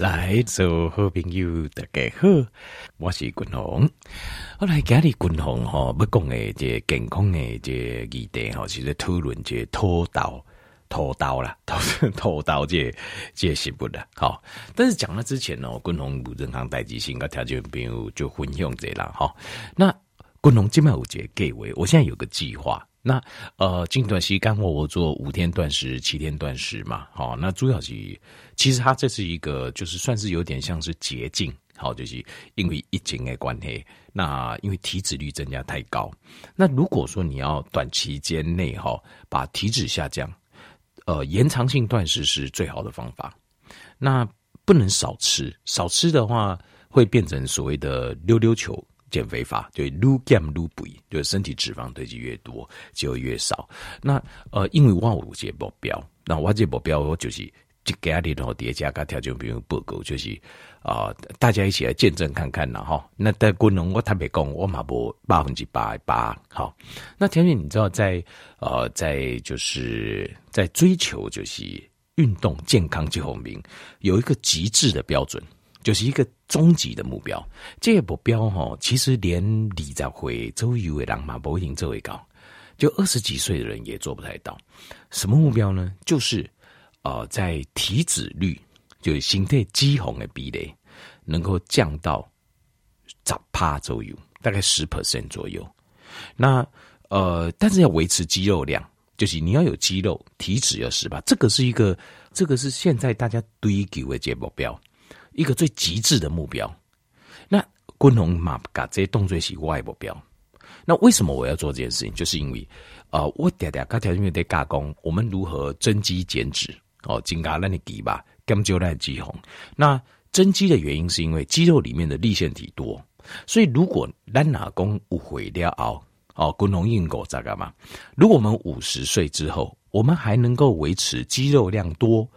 来，做好朋友大家好，我是君宏。后来今日君宏哈，要讲的这健康的这议题哈，是在讨论这土豆、土豆啦，土 土豆这这食物啦。好，但是讲了之前呢，君宏有任何代志性，跟条件朋友就分享这啦哈。那君宏今麦有这计划，我现在有个计划。那呃，近段时间我我做五天断食、七天断食嘛，好，那主要是其实它这是一个就是算是有点像是捷径，好，就是因为疫情的关系，那因为体脂率增加太高，那如果说你要短期间内哈把体脂下降，呃，延长性断食是最好的方法，那不能少吃，少吃的话会变成所谓的溜溜球。减肥法就越减越肥，就是身体脂肪堆积越多就越少。那呃，因为我有这目标，那我这目标我就是给阿里头叠加个条件，比如报告，就是啊、呃，大家一起来见证看看啦哈。那在功能我特别讲，我嘛不百分之八八好。那条件你知道在，呃，在就是在追求就是运动健康这方面，有一个极致的标准。就是一个终极的目标，这个目标哈，其实连二十岁左右的人嘛不一定做会到，就二十几岁的人也做不太到。什么目标呢？就是呃，在体脂率，就是身体脂肪的比例，能够降到十趴左右，大概十 percent 左右。那呃，但是要维持肌肉量，就是你要有肌肉，体脂要十趴，这个是一个，这个是现在大家追求的这目标。一个最极致的目标，那军红马嘎这些动作是外目标。那为什么我要做这件事情？就是因为，呃，我嗲嗲刚条因为在加工，我们如何增肌减脂？哦，增加那你肌吧，减就那肌红。那增肌的原因是因为肌肉里面的粒线体多，所以如果咱哪功误会了熬哦，军红硬狗在干嘛？如果我们五十岁之后，我们还能够维持肌肉量多，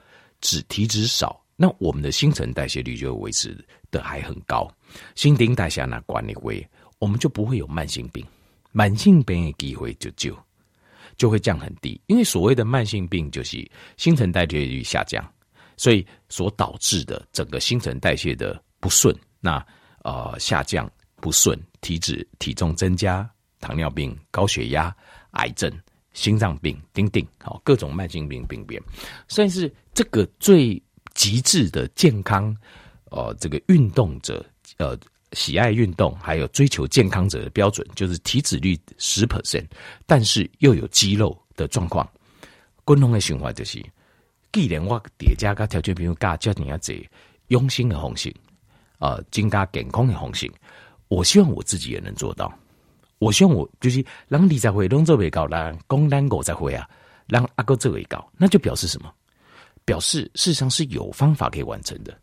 脂体脂少。那我们的新陈代谢率就维持的还很高，新陈代谢那管理会，我们就不会有慢性病，慢性病的机会就就就会降很低。因为所谓的慢性病就是新陈代谢率下降，所以所导致的整个新陈代谢的不顺，那呃下降不顺，体脂体重增加，糖尿病、高血压、癌症、心脏病，等等，好各种慢性病病变，算是这个最。极致的健康，呃，这个运动者，呃，喜爱运动，还有追求健康者的标准，就是体脂率十 percent，但是又有肌肉的状况。共同的循环就是，既然我叠加个条件，比如加教你要这用心的红心，啊、呃，增加健康的红心，我希望我自己也能做到。我希望我就是让你在会动作为高，让公单狗在会啊，让阿哥做为高，那就表示什么？表示事实上是有方法可以完成的，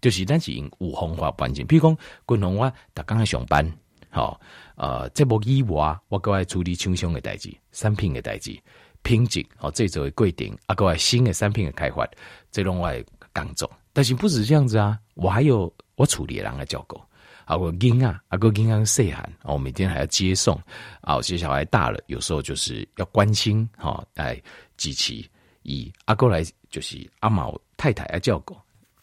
就是咱是用有方法完成。比如讲，军红我打刚才上班，好，呃，这无以外，我过来处理厂商的代志、产品的代志、品质，哦，这做规定，啊，过来新的产品的开发，这种我刚做。但是不止这样子啊，我还有我处理人的照顾，啊，我囡啊，啊个囡仔细汉，我每天还要接送，啊，有些小孩大了，有时候就是要关心，哈，来支持。以阿哥来就是阿毛太太爱照顾，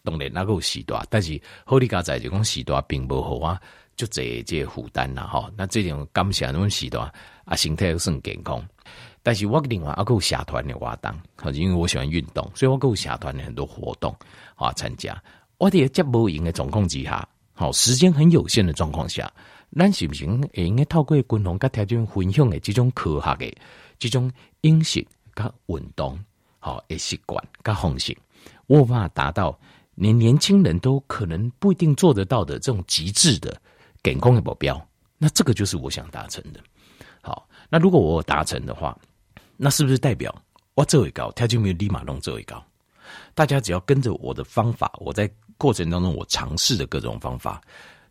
当然那个有时段，但是好哩家在就讲时段并不好啊，就这这负担啦哈。那这种感谢那种时段啊，身体又算健康。但是我另外阿个有社团的活动，因为我喜欢运动，所以我有社团的很多活动啊参加。我哋在无闲的状况之下，好时间很有限的状况下，咱是不是也应该透过共同跟条件分享的这种科学的这种饮食跟运动。好，诶，习惯跟方式，我有法达到连年轻人都可能不一定做得到的这种极致的健康的目标，那这个就是我想达成的。好，那如果我达成的话，那是不是代表我这位高，他就没有立马弄这位高？大家只要跟着我的方法，我在过程当中我尝试的各种方法，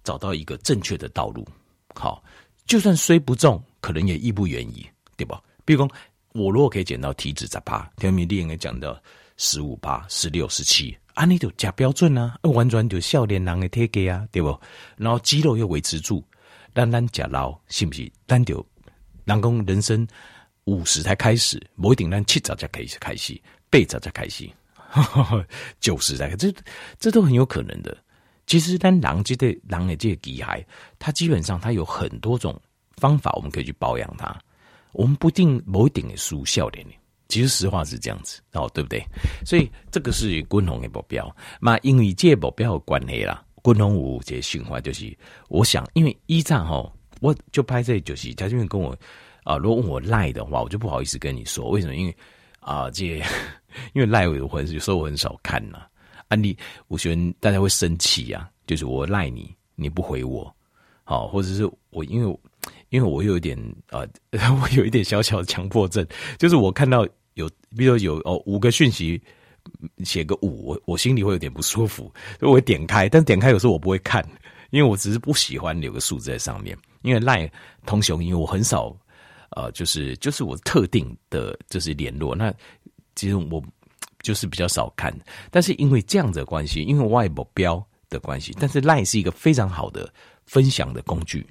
找到一个正确的道路。好，就算虽不中，可能也义不远矣，对吧？比如说。我如果可以减到体脂十趴，条米丽应该讲到十五趴、十六、十七，啊，你就假标准啊，完全就少年人的体格啊，对不？然后肌肉又维持住，咱咱假老是不是？咱就人讲人生五十才开始，不一定咱七十才开始开始，八十才开始，就是在这这都很有可能的。其实，当狼这对狼的这个机械，它基本上它有很多种方法，我们可以去保养它。我们不定某一点的速效的，其实实话是这样子哦，对不对？所以这个是滚红的目标。那因为这目标的关系啦，滚红五这循环就是，我想，因为一战哈，我就拍这就是他这边跟我啊、呃，如果问我赖的话，我就不好意思跟你说为什么，因为啊、呃，这 因为赖我有时候我很少看呐。案例，我觉得大家会生气呀，就是我赖你，你不回我，好，或者是我因为。因为我有一点呃，我有一点小小的强迫症，就是我看到有，比如说有哦五个讯息，写个五，我我心里会有点不舒服，所以我会点开，但点开有时候我不会看，因为我只是不喜欢留个数字在上面。因为赖通雄，因为我很少呃，就是就是我特定的就是联络，那其实我就是比较少看，但是因为这样子的关系，因为外目标的关系，但是赖是一个非常好的分享的工具。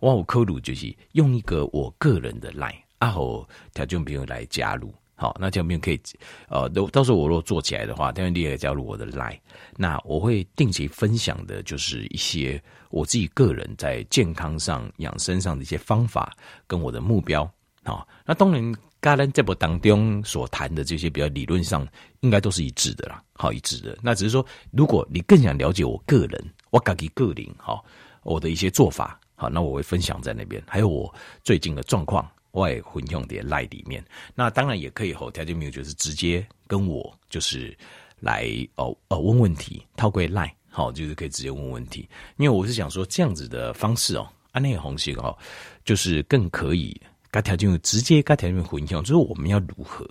我有考虑就是用一个我个人的 line，然后条件朋友来加入，好，那条件可以，呃，都到时候我如果做起来的话，条件你也加入我的 line，那我会定期分享的，就是一些我自己个人在健康上、养生上的一些方法跟我的目标，好，那当然，刚才这部当中所谈的这些比较理论上，应该都是一致的啦，好一致的。那只是说，如果你更想了解我个人，我自己个人，好，我的一些做法。好，那我会分享在那边，还有我最近的状况，我也会用点赖里面。那当然也可以吼条件没有，就是直接跟我就是来哦哦问问题，套过赖，好，就是可以直接问问题。因为我是想说这样子的方式哦，安内红心哦，就是更可以该条件直接该条件混用，就是我们要如何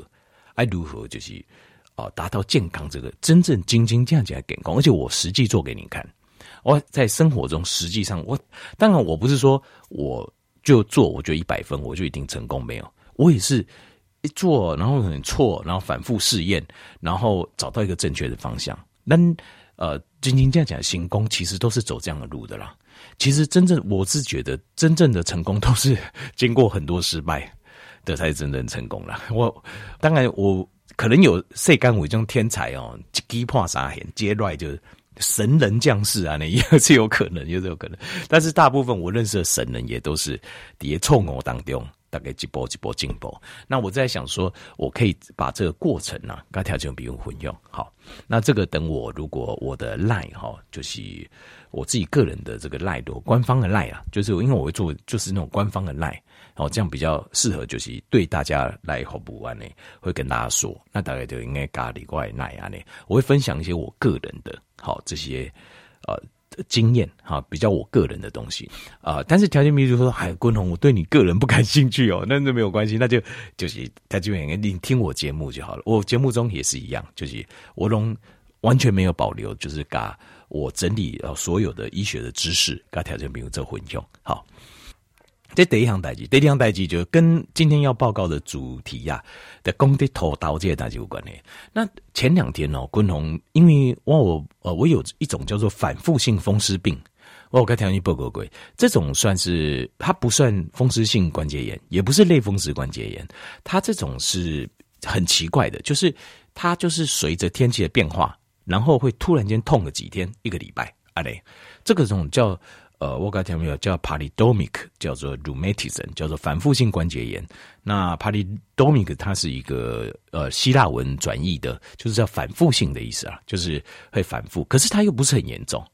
爱如何就是哦达到健康这个真正精精这样子来健康，而且我实际做给你看。我在生活中，实际上我当然我不是说我就做，我就一百分，我就一定成功没有。我也是一做，然后很错，然后反复试验，然后找到一个正确的方向。那呃，晶晶这样讲，行功其实都是走这样的路的啦。其实真正我是觉得，真正的成功都是经过很多失败的，才是真正成功了。我当然我可能有世间有这种天才哦，一击破三弦，接来就是。神人降世啊，那也是有可能，也是有可能。但是大部分我认识的神人也都是叠错偶当中，大概几波几波进步。那我在想说，我可以把这个过程呢、啊，跟条件比如混用。好，那这个等我如果我的赖哈，就是我自己个人的这个赖多官方的赖啊，就是因为我会做就是那种官方的 line，哦，这样比较适合，就是对大家来服务完呢，会跟大家说，那大概就应该咖喱怪奶啊呢，我会分享一些我个人的。好，这些呃经验哈，比较我个人的东西啊、但是条件比如说，海军宏，我对你个人不感兴趣哦，那那没有关系，那就就是条件比你听我节目就好了。我节目中也是一样，就是我拢完全没有保留，就是把我整理呃所有的医学的知识，跟条件比如做混用，好。这第一项代志，第一项代志就跟今天要报告的主题呀的功的头刀这些代志有关系。那前两天哦，昆宏因为我我呃我有一种叫做反复性风湿病，我有跟条件报告过，这种算是它不算风湿性关节炎，也不是类风湿关节炎，它这种是很奇怪的，就是它就是随着天气的变化，然后会突然间痛个几天，一个礼拜啊嘞，这个种叫。呃，我刚才没有叫 Polydromic，叫做 rheumatism，叫做反复性关节炎。那 Polydromic 它是一个呃希腊文转译的，就是叫反复性的意思啊，就是会反复。可是它又不是很严重。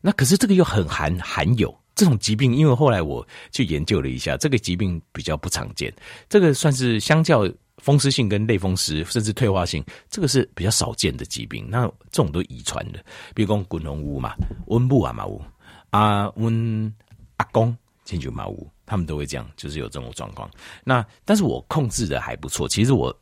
那可是这个又很含含有这种疾病，因为后来我去研究了一下，这个疾病比较不常见。这个算是相较风湿性跟类风湿，甚至退化性，这个是比较少见的疾病。那这种都遗传的，比如讲滚龙屋嘛，温布啊嘛屋。啊，温阿公、亲舅妈屋，他们都会这样，就是有这种状况。那但是我控制的还不错。其实我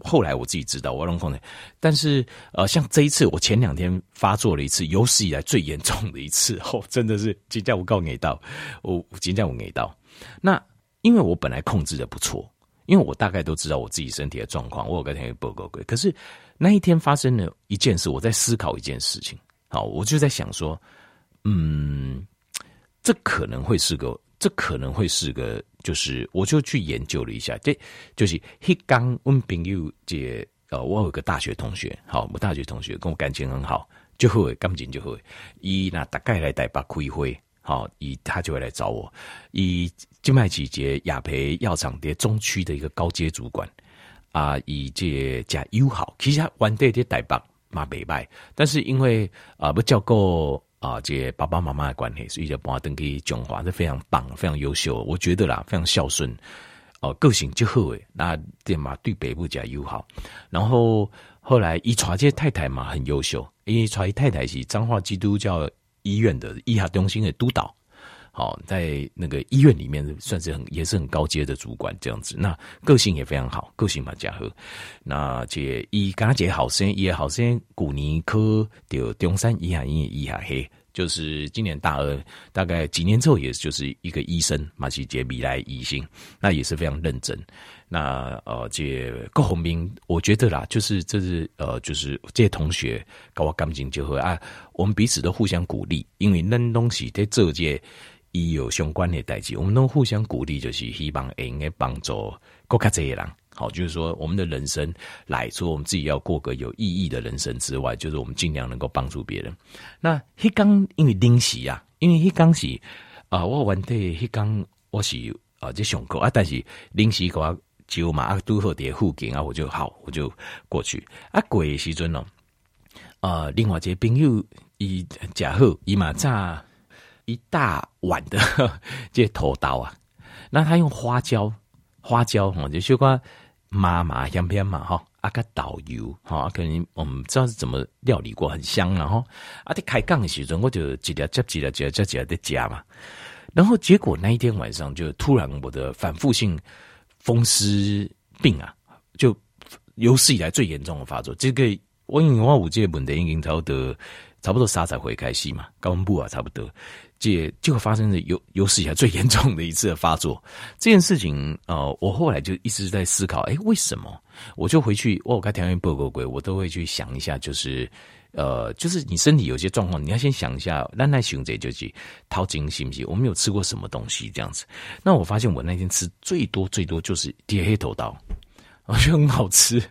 后来我自己知道，我能控制。但是呃，像这一次，我前两天发作了一次，有史以来最严重的一次，哦，真的是今天我告你到，我今天我给到。那因为我本来控制的不错，因为我大概都知道我自己身体的状况，我有跟天报告过。可是那一天发生了一件事，我在思考一件事情。好，我就在想说。嗯，这可能会是个，这可能会是个，就是我就去研究了一下，这就是黑刚温朋友这呃，我有个大学同学，好，我大学同学跟我感情很好，就会感情就会，伊那大概来台北开会，好，伊他就会来找我，伊金麦季节亚培药厂的中区的一个高阶主管，啊，以这加友好，其实他玩对的台北嘛袂歹，但是因为啊不照顾啊这爸爸妈妈的关系，所以就把我登去中华，这非常棒，非常优秀，我觉得啦，非常孝顺。哦，个性就好诶，那对嘛，对北部加友好。然后后来一传这太太嘛很优秀，因为传太太是彰化基督教医院的医学中心的督导，好，在那个医院里面算是很也是很高阶的主管这样子。那个性也非常好，个性嘛加好。那这伊刚刚好生，也好生古尼科的中山医学院医学系。就是今年大二，大概几年之后，也就是一个医生，马西杰米来医生，那也是非常认真。那呃，这郭宏斌，我觉得啦，就是这是呃，就是这些同学跟我感情就会啊，我们彼此都互相鼓励，因为那东西在这届伊有相关的代志，我们都互相鼓励，就是希望会应该帮助国家这些人。好，就是说，我们的人生来说，我们自己要过个有意义的人生之外，就是我们尽量能够帮助别人。那黑刚因为临时啊，因为黑刚是啊，我玩的黑刚我是啊这上课啊，但是临时给我就嘛啊，都好在附近啊，我就好，我就过去啊。过的时阵哦，啊，另外一个朋友伊食好，伊嘛炸一大碗的 这头刀啊，那他用花椒，花椒哈，就小可。麻麻香片嘛哈，啊个导游哈，可能我们不知道是怎么料理过，很香然后啊，在开杠的时候，我就几条接几条几条几条在加嘛，然后结果那一天晚上就突然我的反复性风湿病啊，就有史以来最严重的发作。这个我因为我五届本的已经差不多差不多三十回开始嘛，高温部啊差不多。这结果发生的有有史以来最严重的一次的发作，这件事情，呃，我后来就一直在思考，诶，为什么？我就回去，我开条件报告过，我都会去想一下，就是，呃，就是你身体有些状况，你要先想一下，那那熊贼就去掏金行不行？我们有吃过什么东西这样子？那我发现我那天吃最多最多就是铁黑头刀，我觉得很好吃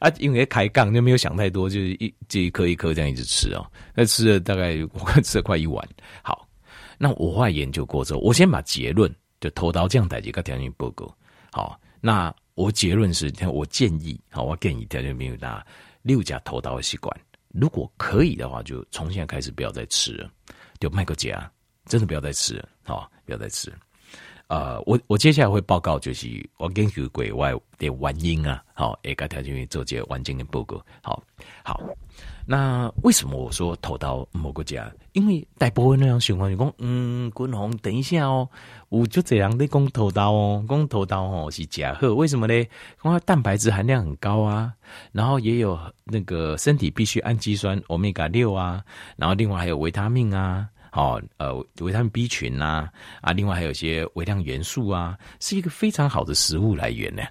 啊，因为开杠就没有想太多，就是一这一颗一颗这样一直吃哦，那吃了大概我看吃了快一碗，好。那我后来研究过之后，我先把结论就头刀这样代几个条件报告。好，那我结论是，我建议，好，我建议条件没有拿六家头刀的习惯，如果可以的话，就从现在开始不要再吃了，就卖个价，真的不要再吃了，好，不要再吃。呃，我我接下来会报告，就是我根据国外的原因啊，好，一个条件做这完整的报告，好，好。那为什么我说投到某个家？因为大部分那样情况，就讲嗯，君宏，等一下哦，我就这样的讲投刀哦，讲投刀哦是假货，为什么呢？因为蛋白质含量很高啊，然后也有那个身体必需氨基酸欧米伽六啊，然后另外还有维他命啊，好呃维他命 B 群呐啊，另外还有一些微量元素啊，是一个非常好的食物来源呢，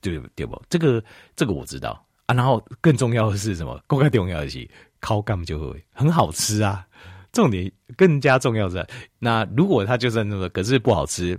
对对不？这个这个我知道。啊，然后更重要的是什么？更加重要的是，烤干就会很好吃啊。重点更加重要的是，那如果它就算那个，可是不好吃，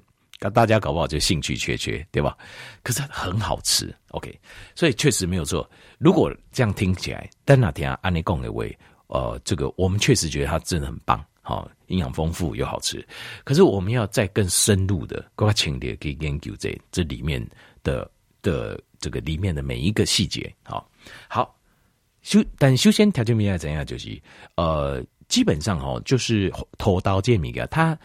大家搞不好就兴趣缺缺，对吧？可是很好吃，OK，所以确实没有错。如果这样听起来，但那天，安妮贡的味，呃，这个我们确实觉得它真的很棒，好、哦，营养丰富又好吃。可是我们要再更深入的、更加强烈去研究这这里面的的。这个里面的每一个细节，好，好修，但修仙条件明来怎样？就是呃，基本上哦，就是头刀剑米啊，它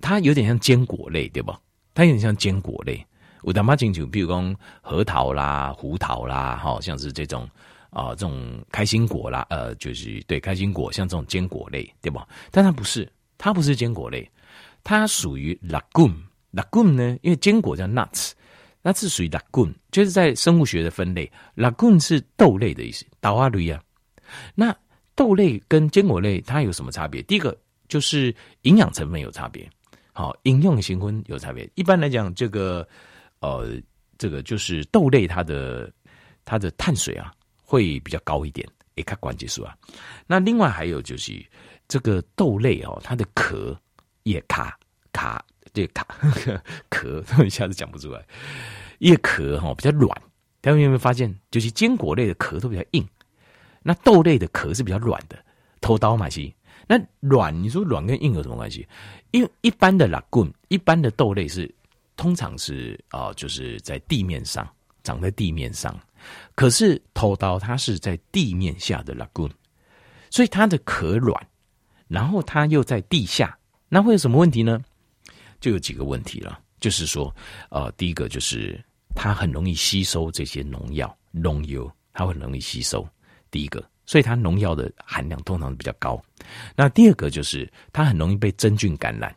它有点像坚果类，对吧？它有点像坚果类。我他妈清楚，比如说核桃啦、胡桃啦，好像是这种啊、这种开心果啦，呃，就是对开心果，像这种坚果类，对吧？但它不是，它不是坚果类，它属于 legume。legume 呢，因为坚果叫 nuts。那是属于 legume，就是在生物学的分类，legume 是豆类的意思，豆啊类啊。那豆类跟坚果类它有什么差别？第一个就是营养成分有差别，好，应用型分有差别。一般来讲，这个呃，这个就是豆类它的它的碳水啊会比较高一点，也看关节数啊。那另外还有就是这个豆类哦，它的壳也卡卡。这个壳，壳，一下子讲不出来。叶壳哈比较软，大家有没有发现，就是坚果类的壳都比较硬，那豆类的壳是比较软的。偷刀嘛，西，那软，你说软跟硬有什么关系？因为一般的拉棍，一般的豆类是通常是啊、就是在地面上长在地面上，可是偷刀它是在地面下的拉棍，所以它的壳软，然后它又在地下，那会有什么问题呢？就有几个问题了，就是说，呃，第一个就是。它很容易吸收这些农药、农油，它很容易吸收。第一个，所以它农药的含量通常比较高。那第二个就是它很容易被真菌感染。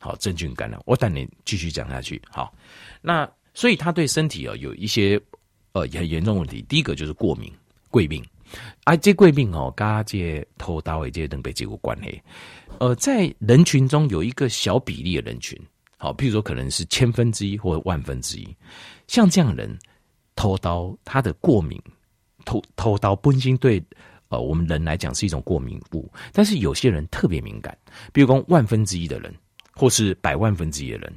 好，真菌感染，我等你继续讲下去。好，那所以它对身体啊有一些呃很严重问题。第一个就是过敏、贵病。啊，这贵病哦，跟这偷刀的这些东西有关系。呃，在人群中有一个小比例的人群。好，譬如说可能是千分之一或万分之一，像这样人偷刀，他的过敏，偷偷刀本身对呃我们人来讲是一种过敏物，但是有些人特别敏感，比如说万分之一的人，或是百万分之一的人，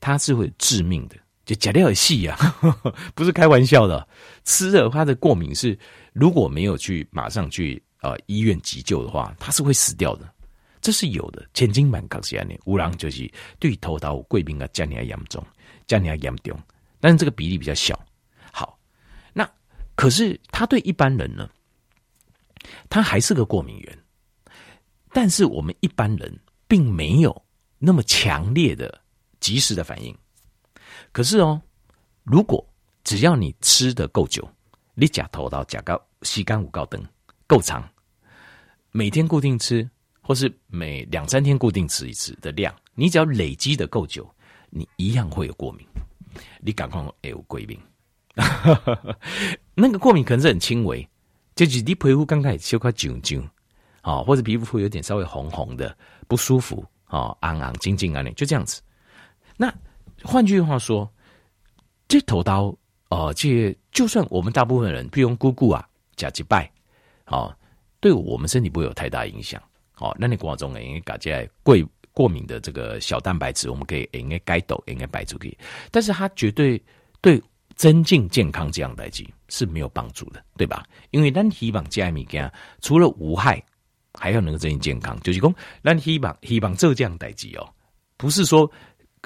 他是会致命的，就假料有戏啊，不是开玩笑的，吃了他的过敏是如果没有去马上去呃医院急救的话，他是会死掉的。这是有的，千金满扛下呢。乌狼就是对头刀贵宾啊，加尼亚严重，加尼亚严重，但是这个比例比较小。好，那可是他对一般人呢，他还是个过敏源，但是我们一般人并没有那么强烈的及时的反应。可是哦，如果只要你吃得够久，你假头到假高吸干五告灯够长，每天固定吃。或是每两三天固定吃一次的量，你只要累积的够久，你一样会有过敏。你赶快有贵病，那个过敏可能是很轻微，就是你皮肤刚开始修块肿肿，啊，或者皮肤会有点稍微红红的不舒服，啊，硬硬静静啊，你就这样子。那换句话说，这头刀，哦、呃，这就算我们大部分人，比如姑姑啊，假几拜，啊，对我们身体不会有太大影响。哦，那你过程中应该搞些过过敏的这个小蛋白质，我们可以应该该抖应该摆出去，但是它绝对对增进健康这样代际是没有帮助的，对吧？因为咱希望加物件除了无害，还要能够增进健康，就是讲咱希望希望做这样代际哦，不是说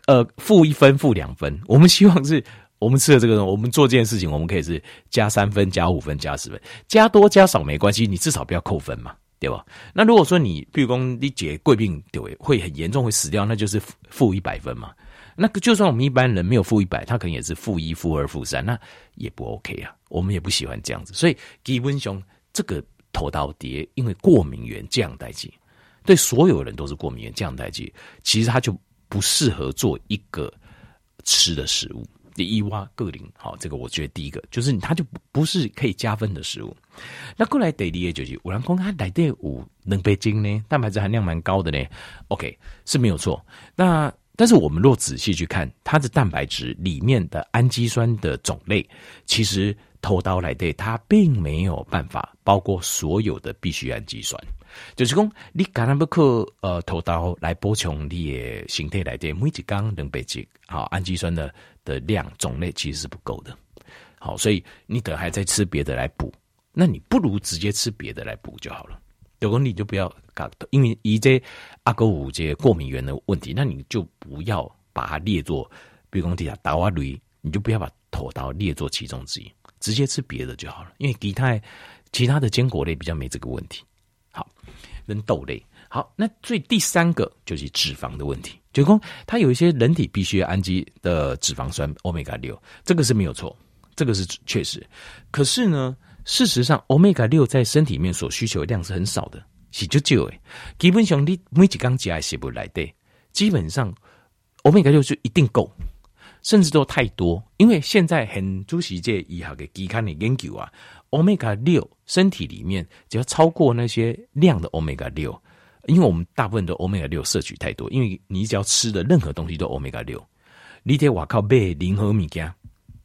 呃负一分负两分，我们希望是我们吃的这个，我们做这件事情，我们可以是加三分、加五分、加十分，加多加少没关系，你至少不要扣分嘛。对吧？那如果说你，比如说你姐贵病，对，会很严重，会死掉，那就是负一百分嘛。那个就算我们一般人没有负一百，他可能也是负一、负二、负三，那也不 OK 啊。我们也不喜欢这样子，所以基本上这个头刀碟，因为过敏原这样代际，对所有人都是过敏原这样代际，其实他就不适合做一个吃的食物。第一挖个零，好，这个我觉得第一个就是它就不是可以加分的食物。那过来第二个就是，有人说它来的五能倍精呢，蛋白质含量蛮高的呢。OK 是没有错。那但是我们若仔细去看它的蛋白质里面的氨基酸的种类，其实头刀来的它并没有办法包括所有的必需氨基酸。就是讲，你刚刚不可呃，头刀来补充你的身体来的每一缸能倍精，好，氨基酸的的量种类其实是不够的。好，所以你等还在吃别的来补，那你不如直接吃别的来补就好了。有功你就不要搞，因为一这阿哥五这过敏源的问题，那你就不要把它列作，比如讲底下打瓦驴，你就不要把头刀列作其中之一，直接吃别的就好了。因为其他其他的坚果类比较没这个问题。好，跟豆类好，那最第三个就是脂肪的问题，就是说它有一些人体必需氨基的脂肪酸欧米伽六，这个是没有错，这个是确实。可是呢，事实上欧米伽六在身体里面所需求量是很少的，是就就诶，基本上你每几缸加是不来的，基本上欧米伽六就一定够，甚至都太多，因为现在很主席这医学的期刊的研究啊。欧米伽六，身体里面只要超过那些量的欧米伽六，因为我们大部分都欧米伽六摄取太多，因为你只要吃的任何东西都欧米伽六，你得哇靠背零和米加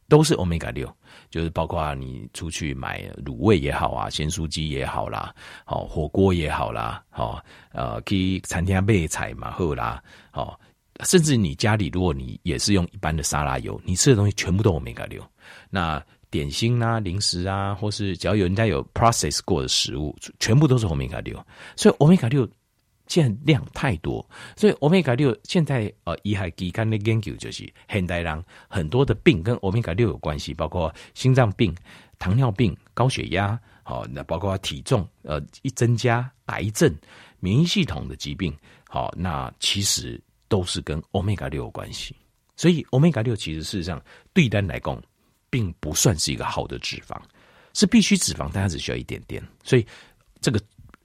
都是欧米伽六，就是包括你出去买卤味也好啊，咸酥鸡也好啦，好火锅也好啦，好呃去餐厅买菜嘛好啦，好甚至你家里如果你也是用一般的沙拉油，你吃的东西全部都欧米伽六，那。点心啊、零食啊，或是只要有人家有 process 过的食物，全部都是欧米伽六。所以欧米伽六现在量太多，所以欧米伽六现在呃，医海期刊的研究就是现代人很多的病跟欧米伽六有关系，包括心脏病、糖尿病、高血压，好，那包括体重呃一增加、癌症、免疫系统的疾病，好，那其实都是跟欧米伽六有关系。所以欧米伽六其实事实上对单来讲，并不算是一个好的脂肪，是必须脂肪，但它只需要一点点。所以这个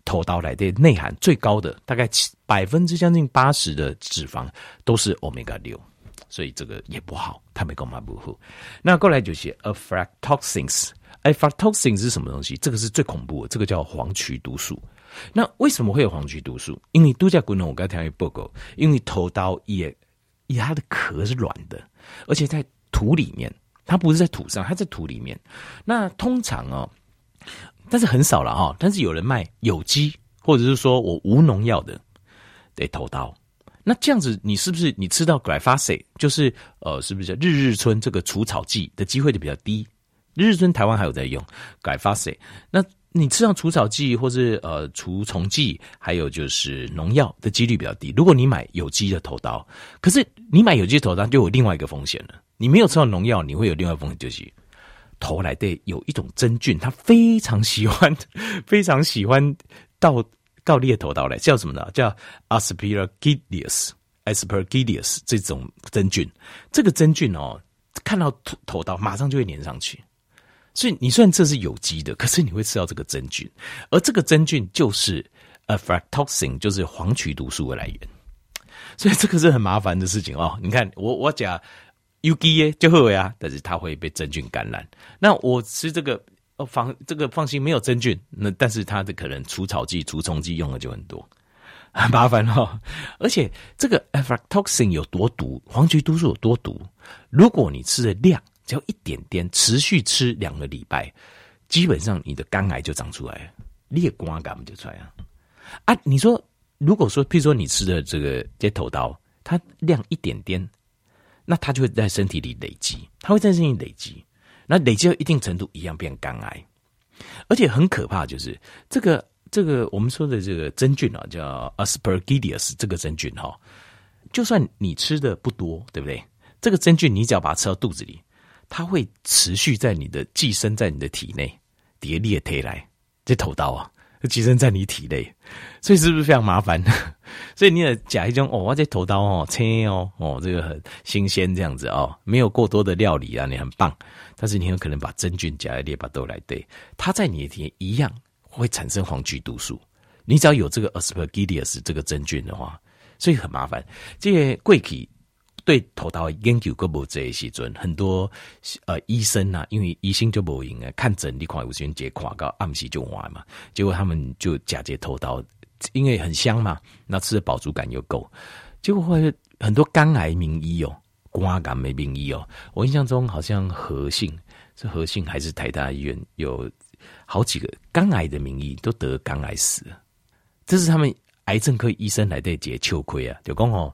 头刀来的内涵最高的，大概百分之将近八十的脂肪都是欧米伽六，所以这个也不好，它没干嘛不好。那过来就写 aflatoxins，aflatoxins 是什么东西？这个是最恐怖的，这个叫黄曲毒素。那为什么会有黄曲毒素？因为度假滚筒，我刚才听一报告，因为头刀也。因为它的壳是软的，而且在土里面，它不是在土上，它在土里面。那通常哦，但是很少了哈。但是有人卖有机，或者是说我无农药的，得头刀。那这样子，你是不是你吃到 Glyphosate，就是呃，是不是日日春这个除草剂的机会就比较低？日日春台湾还有在用 Glyphosate，那。你吃上除草剂或是呃除虫剂，还有就是农药的几率比较低。如果你买有机的头刀，可是你买有机头刀就有另外一个风险了。你没有吃到农药，你会有另外一个风险，就是头来的有一种真菌，它非常喜欢，非常喜欢到到猎头到来，叫什么呢？叫 Aspergillus，Aspergillus 这种真菌。这个真菌哦，看到头头刀马上就会粘上去。所以你虽然这是有机的，可是你会吃到这个真菌，而这个真菌就是 aflatoxin，就是黄曲毒素的来源。所以这个是很麻烦的事情哦。你看，我我讲 U G 耶就好呀，但是它会被真菌感染。那我吃这个哦放这个放心没有真菌，那但是它的可能除草剂、除虫剂用的就很多，很 麻烦哦。而且这个 aflatoxin 有多毒，黄曲毒素有多毒，如果你吃的量。只要一点点，持续吃两个礼拜，基本上你的肝癌就长出来了，裂瓜感就出来了。啊，你说，如果说，譬如说你吃的这个街头刀，它量一点点，那它就会在身体里累积，它会在身体累积，那累积到一定程度，一样变肝癌。而且很可怕，就是这个这个我们说的这个真菌啊，叫 Aspergillus 这个真菌哈，就算你吃的不多，对不对？这个真菌你只要把它吃到肚子里。它会持续在你的寄生在你的体内，叠裂贴来这头刀啊，寄生在你体内，所以是不是非常麻烦？所以你也夹一种哦，这头刀哦，切哦哦，这个很新鲜这样子哦，没有过多的料理啊，你很棒。但是你有可能把真菌夹在列巴豆来对，它在你的体内一样会产生黄曲毒素。你只要有这个 Aspergillus 这个真菌的话，所以很麻烦。这些贵体。对头刀研究过无这些时阵，很多呃医生呐、啊，因为医生就无用啊，看诊你看有时间看到暗时就完嘛，结果他们就假借头刀，因为很香嘛，那吃的饱足感又够，结果后来很多肝癌名医哦，肝癌没名医哦，我印象中好像和信是和信还是台大医院有好几个肝癌的名医都得肝癌死了，这是他们癌症科医生来对解秋亏啊，就讲哦。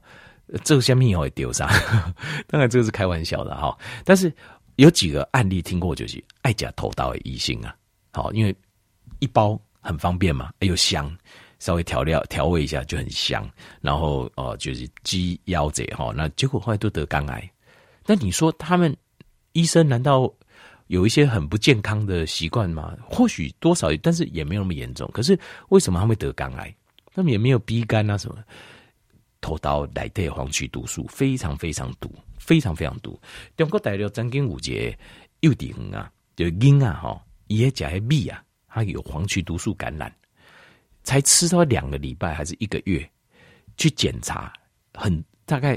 这个下面也会丢上，当然这个是开玩笑的哈。但是有几个案例听过，就是爱假头刀的医生啊，好，因为一包很方便嘛，又香，稍微调料调味一下就很香。然后哦，就是鸡腰子哈，那结果后来都得肝癌。那你说他们医生难道有一些很不健康的习惯吗？或许多少，但是也没有那么严重。可是为什么他们会得肝癌？他们也没有逼肝啊什么？头刀来的黄曲毒素非常非常毒，非常非常毒。中国大陆曾经有一个幼稚园啊，就婴啊哈，也加些米啊，他有黄曲毒素感染，才吃到两个礼拜还是一个月，去检查，很大概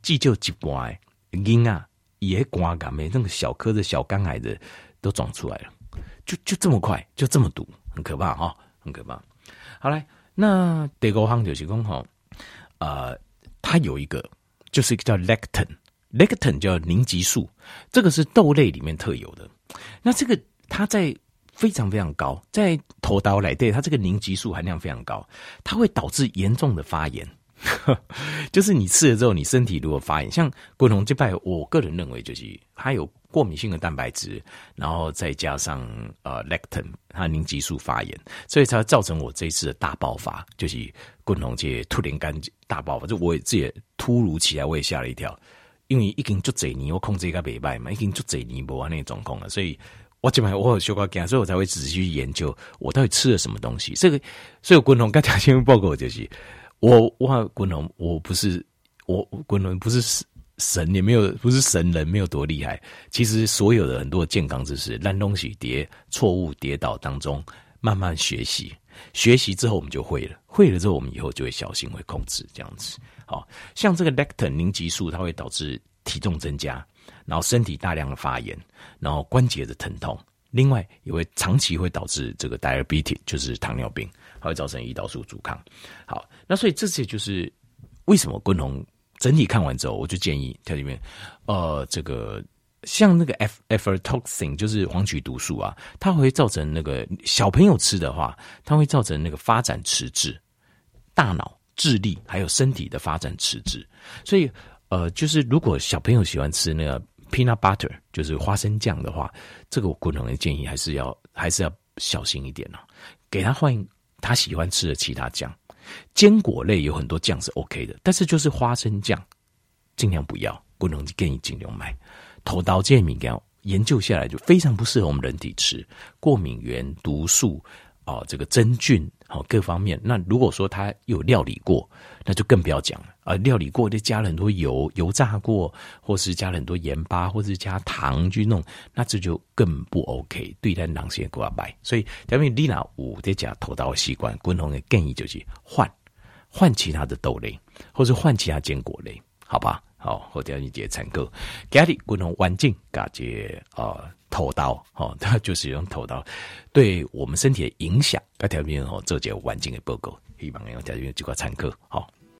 急救一半，婴啊也肝癌没那个小颗的小肝癌的都长出来了，就就这么快，就这么毒，很可怕哈，很可怕。好来，那第二项就是讲哈。呃，它有一个，就是一个叫 lectin，lectin 叫凝集素，这个是豆类里面特有的。那这个它在非常非常高，在头刀来对它这个凝集素含量非常高，它会导致严重的发炎。就是你吃了之后，你身体如果发炎，像滚龙这块，我个人认为就是它有过敏性的蛋白质，然后再加上呃 lectin 它凝集素发炎，所以才造成我这一次的大爆发，就是滚龙这突然间大爆发，就我自己突如其来，我也吓了一跳，因为已经足几年我控制一个袂歹嘛，已经足几年无安那状况了，所以。我基本上我有修过肝，所以我才会仔细去研究我到底吃了什么东西。这个，所以滚龙刚才新闻报告就是，我我滚龙我不是我滚龙不是神，也没有不是神人，没有多厉害。其实所有的很多健康知识，烂东西跌错误跌倒当中慢慢学习，学习之后我们就会了，会了之后我们以后就会小心会控制这样子。好像这个 lectin 凝集素，它会导致体重增加。然后身体大量的发炎，然后关节的疼痛，另外也会长期会导致这个 diabetes，就是糖尿病，还会造成胰岛素阻抗。好，那所以这些就是为什么滚龙整体看完之后，我就建议它里面，呃，这个像那个 F Ftoxin 就是黄曲毒素啊，它会造成那个小朋友吃的话，它会造成那个发展迟滞，大脑、智力还有身体的发展迟滞，所以呃，就是如果小朋友喜欢吃那个。Peanut butter 就是花生酱的话，这个我个人的建议还是要还是要小心一点哦。给他换他喜欢吃的其他酱，坚果类有很多酱是 OK 的，但是就是花生酱尽量不要，不能建议尽量买。头刀健敏感研究下来就非常不适合我们人体吃，过敏源、毒素。哦，这个真菌好各方面。那如果说它有料理过，那就更不要讲了啊！料理过就加了很多油，油炸过，或是加了很多盐巴，或是加糖去弄，那这就更不 OK。对待囊血过白，所以因为你那五在讲头刀习惯，共同的建议就是换换其他的豆类，或是换其他坚果类，好吧？好，或者你节参考，家里共同环境感觉啊。头刀，哦，它 就是用头刀，对我们身体的影响，该条件哦，做这个环境的报告，希望用条件做个参考，好。